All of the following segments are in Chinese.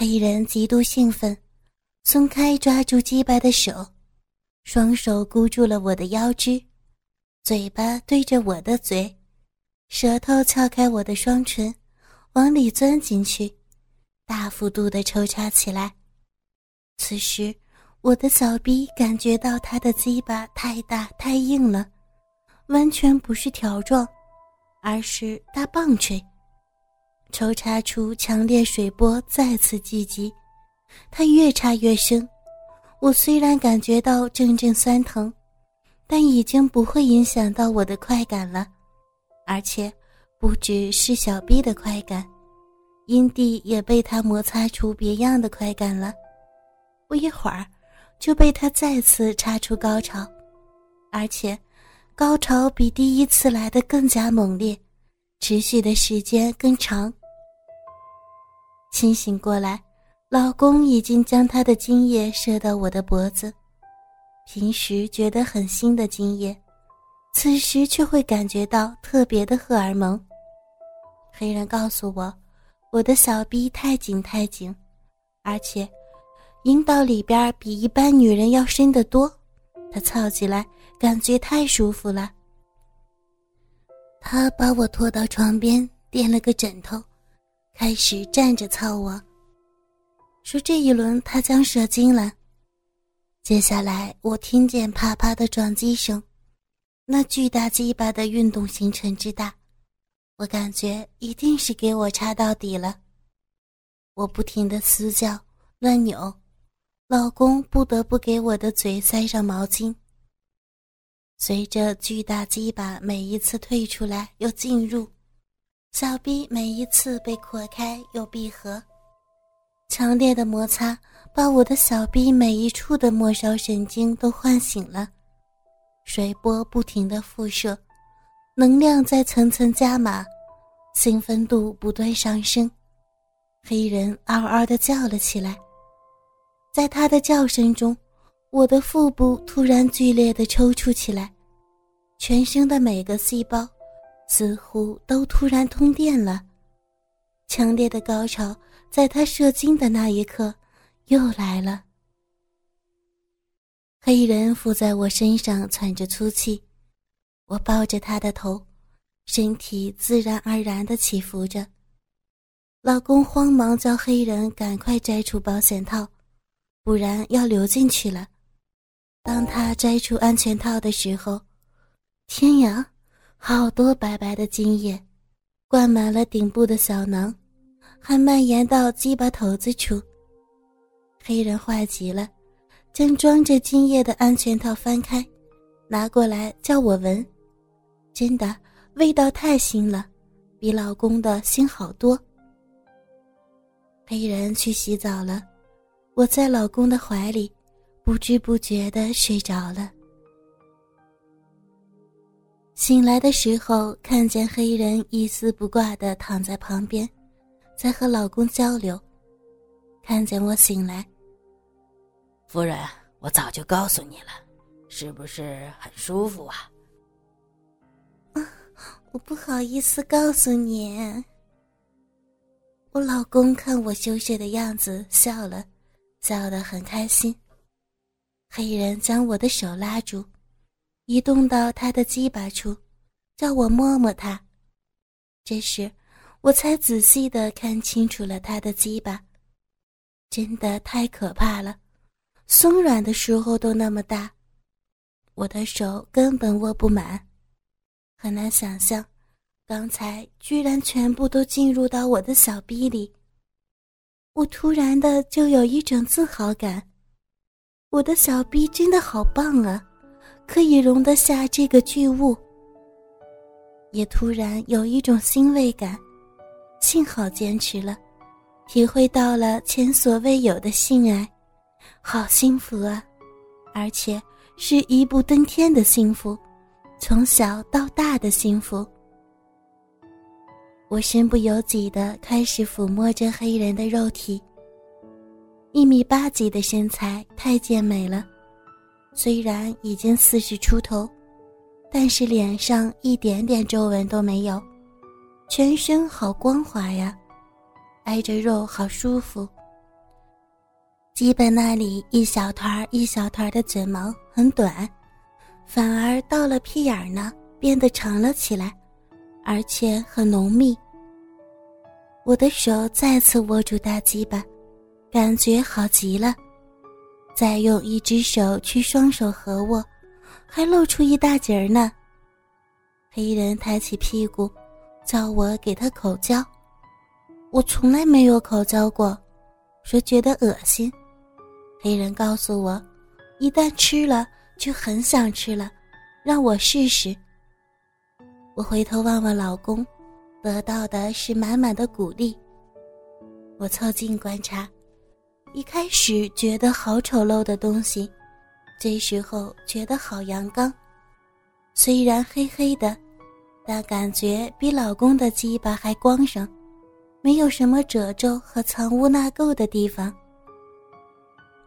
黑人极度兴奋，松开抓住鸡巴的手，双手箍住了我的腰肢，嘴巴对着我的嘴，舌头撬开我的双唇，往里钻进去，大幅度的抽插起来。此时，我的小臂感觉到他的鸡巴太大太硬了，完全不是条状，而是大棒槌。抽插出强烈水波，再次聚集，它越插越深。我虽然感觉到阵阵酸疼，但已经不会影响到我的快感了。而且，不只是小臂的快感，阴蒂也被他摩擦出别样的快感了。不一会儿，就被他再次插出高潮，而且，高潮比第一次来的更加猛烈，持续的时间更长。清醒过来，老公已经将他的精液射到我的脖子。平时觉得很腥的精液，此时却会感觉到特别的荷尔蒙。黑人告诉我，我的小臂太紧太紧，而且阴道里边比一般女人要深得多，他操起来感觉太舒服了。他把我拖到床边，垫了个枕头。开始站着操我，说这一轮他将射精了。接下来我听见啪啪的撞击声，那巨大鸡巴的运动行程之大，我感觉一定是给我插到底了。我不停的嘶叫乱扭，老公不得不给我的嘴塞上毛巾。随着巨大鸡巴每一次退出来又进入。小臂每一次被扩开又闭合，强烈的摩擦把我的小臂每一处的末梢神经都唤醒了，水波不停的辐射，能量在层层加码，兴奋度不断上升。黑人嗷嗷的叫了起来，在他的叫声中，我的腹部突然剧烈的抽搐起来，全身的每个细胞。似乎都突然通电了，强烈的高潮在他射精的那一刻又来了。黑人伏在我身上喘着粗气，我抱着他的头，身体自然而然的起伏着。老公慌忙叫黑人赶快摘出保险套，不然要流进去了。当他摘出安全套的时候，天呀！好多白白的精液，灌满了顶部的小囊，还蔓延到鸡巴头子处。黑人坏极了，将装着精液的安全套翻开，拿过来叫我闻。真的，味道太腥了，比老公的腥好多。黑人去洗澡了，我在老公的怀里，不知不觉的睡着了。醒来的时候，看见黑人一丝不挂的躺在旁边，在和老公交流。看见我醒来，夫人，我早就告诉你了，是不是很舒服啊？啊，我不好意思告诉你。我老公看我羞涩的样子，笑了，笑得很开心。黑人将我的手拉住。移动到他的鸡巴处，叫我摸摸他。这时，我才仔细的看清楚了他的鸡巴，真的太可怕了，松软的时候都那么大，我的手根本握不满，很难想象，刚才居然全部都进入到我的小臂里。我突然的就有一种自豪感，我的小臂真的好棒啊！可以容得下这个巨物，也突然有一种欣慰感。幸好坚持了，体会到了前所未有的性爱，好幸福啊！而且是一步登天的幸福，从小到大的幸福。我身不由己的开始抚摸着黑人的肉体，一米八几的身材太健美了。虽然已经四十出头，但是脸上一点点皱纹都没有，全身好光滑呀，挨着肉好舒服，基本那里一小团一小团的嘴毛很短，反而到了屁眼儿呢，变得长了起来，而且很浓密。我的手再次握住大鸡巴，感觉好极了。再用一只手去双手合握，还露出一大截儿呢。黑人抬起屁股，叫我给他口交。我从来没有口交过，说觉得恶心。黑人告诉我，一旦吃了就很想吃了，让我试试。我回头望望老公，得到的是满满的鼓励。我凑近观察，一开始觉得好丑陋的东西，这时候觉得好阳刚。虽然黑黑的，但感觉比老公的鸡巴还光爽。没有什么褶皱和藏污纳垢的地方。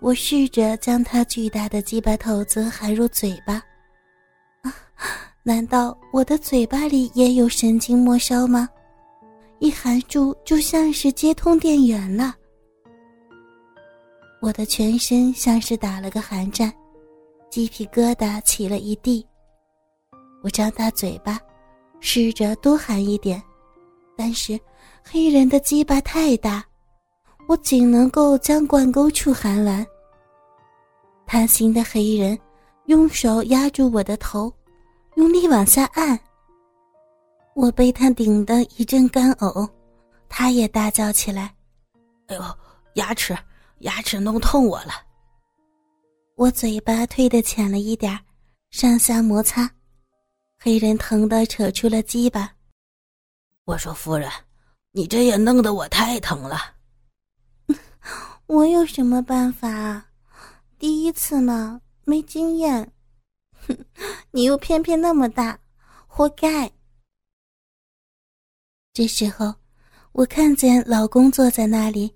我试着将他巨大的鸡巴头子含入嘴巴，啊，难道我的嘴巴里也有神经末梢吗？一含住就像是接通电源了。我的全身像是打了个寒战，鸡皮疙瘩起了一地。我张大嘴巴，试着多含一点，但是。黑人的鸡巴太大，我仅能够将灌沟处含完。贪心的黑人用手压住我的头，用力往下按。我被他顶得一阵干呕，他也大叫起来：“哎呦，牙齿，牙齿弄痛我了！”我嘴巴推得浅了一点上下摩擦，黑人疼得扯出了鸡巴。我说：“夫人。”你这也弄得我太疼了，我有什么办法？第一次嘛，没经验。哼，你又偏偏那么大，活该。这时候，我看见老公坐在那里，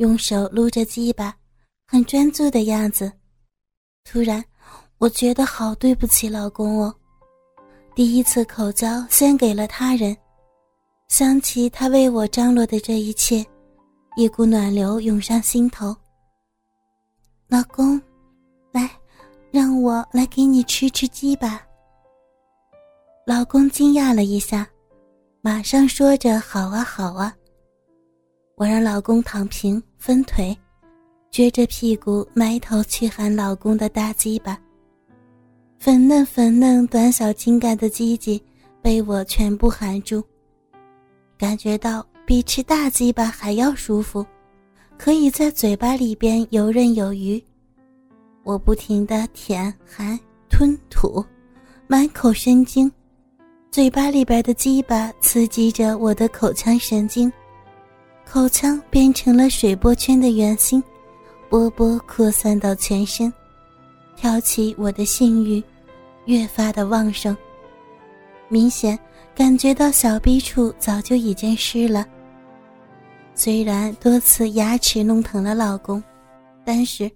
用手撸着鸡巴，很专注的样子。突然，我觉得好对不起老公哦，第一次口交先给了他人。想起他为我张罗的这一切，一股暖流涌上心头。老公，来，让我来给你吃吃鸡吧。老公惊讶了一下，马上说着：“好啊，好啊。”我让老公躺平，分腿，撅着屁股埋头去含老公的大鸡巴。粉嫩粉嫩、短小精干的鸡鸡被我全部含住。感觉到比吃大鸡巴还要舒服，可以在嘴巴里边游刃有余。我不停的舔、含、吞、吐，满口生津，嘴巴里边的鸡巴刺激着我的口腔神经，口腔变成了水波圈的圆心，波波扩散到全身，挑起我的性欲，越发的旺盛，明显。感觉到小臂处早就已经湿了。虽然多次牙齿弄疼了老公，但是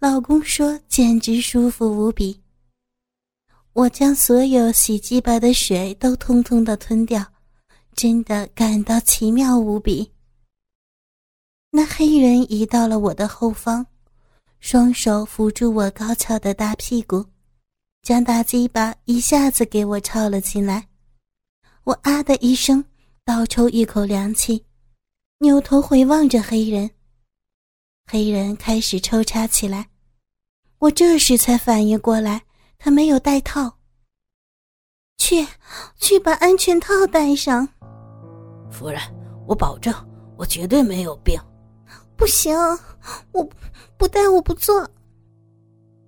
老公说简直舒服无比。我将所有洗鸡巴的水都通通的吞掉，真的感到奇妙无比。那黑人移到了我的后方，双手扶住我高翘的大屁股，将大鸡巴一下子给我抄了起来。我啊的一声，倒抽一口凉气，扭头回望着黑人。黑人开始抽插起来，我这时才反应过来，他没有戴套。去，去把安全套戴上。夫人，我保证，我绝对没有病。不行，我不戴，我不做。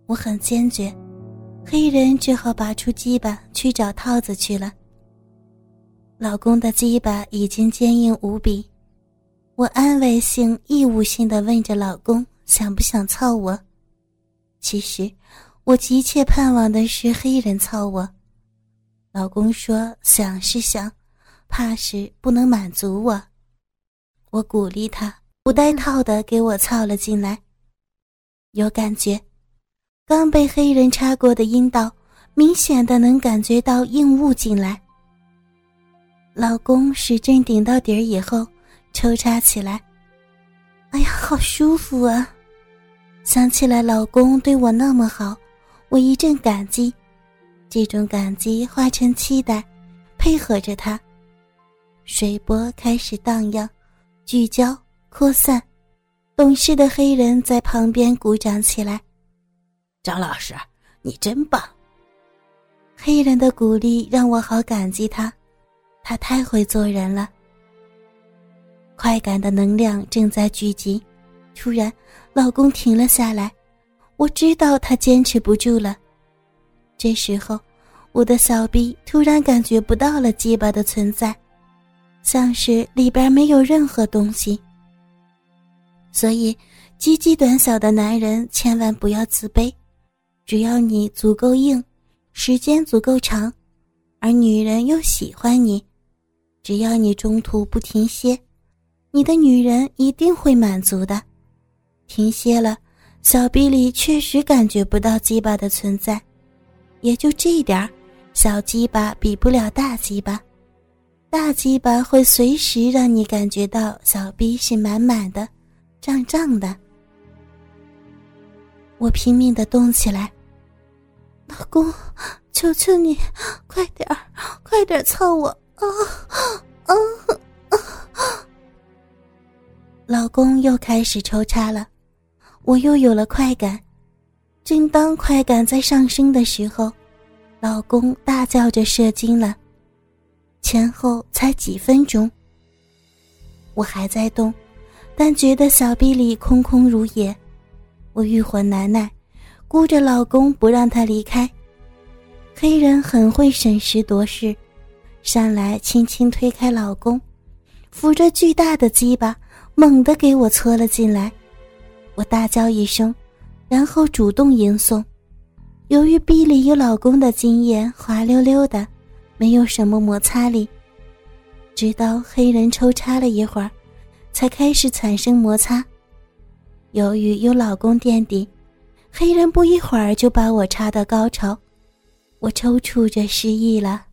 我很坚决，黑人只好拔出鸡巴去找套子去了。老公的鸡巴已经坚硬无比，我安慰性、义务性的问着老公想不想操我。其实，我急切盼望的是黑人操我。老公说想是想，怕是不能满足我。我鼓励他不带套的给我操了进来。有感觉，刚被黑人插过的阴道，明显的能感觉到硬物进来。老公使劲顶到底儿以后，抽插起来，哎呀，好舒服啊！想起来老公对我那么好，我一阵感激，这种感激化成期待，配合着他。水波开始荡漾，聚焦扩散，懂事的黑人在旁边鼓掌起来。张老师，你真棒！黑人的鼓励让我好感激他，他太会做人了。快感的能量正在聚集，突然，老公停了下来，我知道他坚持不住了。这时候，我的小臂突然感觉不到了鸡巴的存在。像是里边没有任何东西，所以鸡鸡短小的男人千万不要自卑，只要你足够硬，时间足够长，而女人又喜欢你，只要你中途不停歇，你的女人一定会满足的。停歇了，小臂里确实感觉不到鸡巴的存在，也就这点儿小鸡巴比不了大鸡巴。大鸡巴会随时让你感觉到小逼是满满的、胀胀的。我拼命的动起来，老公，求求你，快点儿，快点操我！啊啊啊！老公又开始抽插了，我又有了快感。正当快感在上升的时候，老公大叫着射精了。前后才几分钟，我还在动，但觉得小臂里空空如也。我欲火难耐，箍着老公不让他离开。黑人很会审时度势，上来轻轻推开老公，扶着巨大的鸡巴，猛地给我搓了进来。我大叫一声，然后主动迎送。由于臂里有老公的经验，滑溜溜的。没有什么摩擦力，直到黑人抽插了一会儿，才开始产生摩擦。由于有老公垫底，黑人不一会儿就把我插到高潮，我抽搐着失忆了。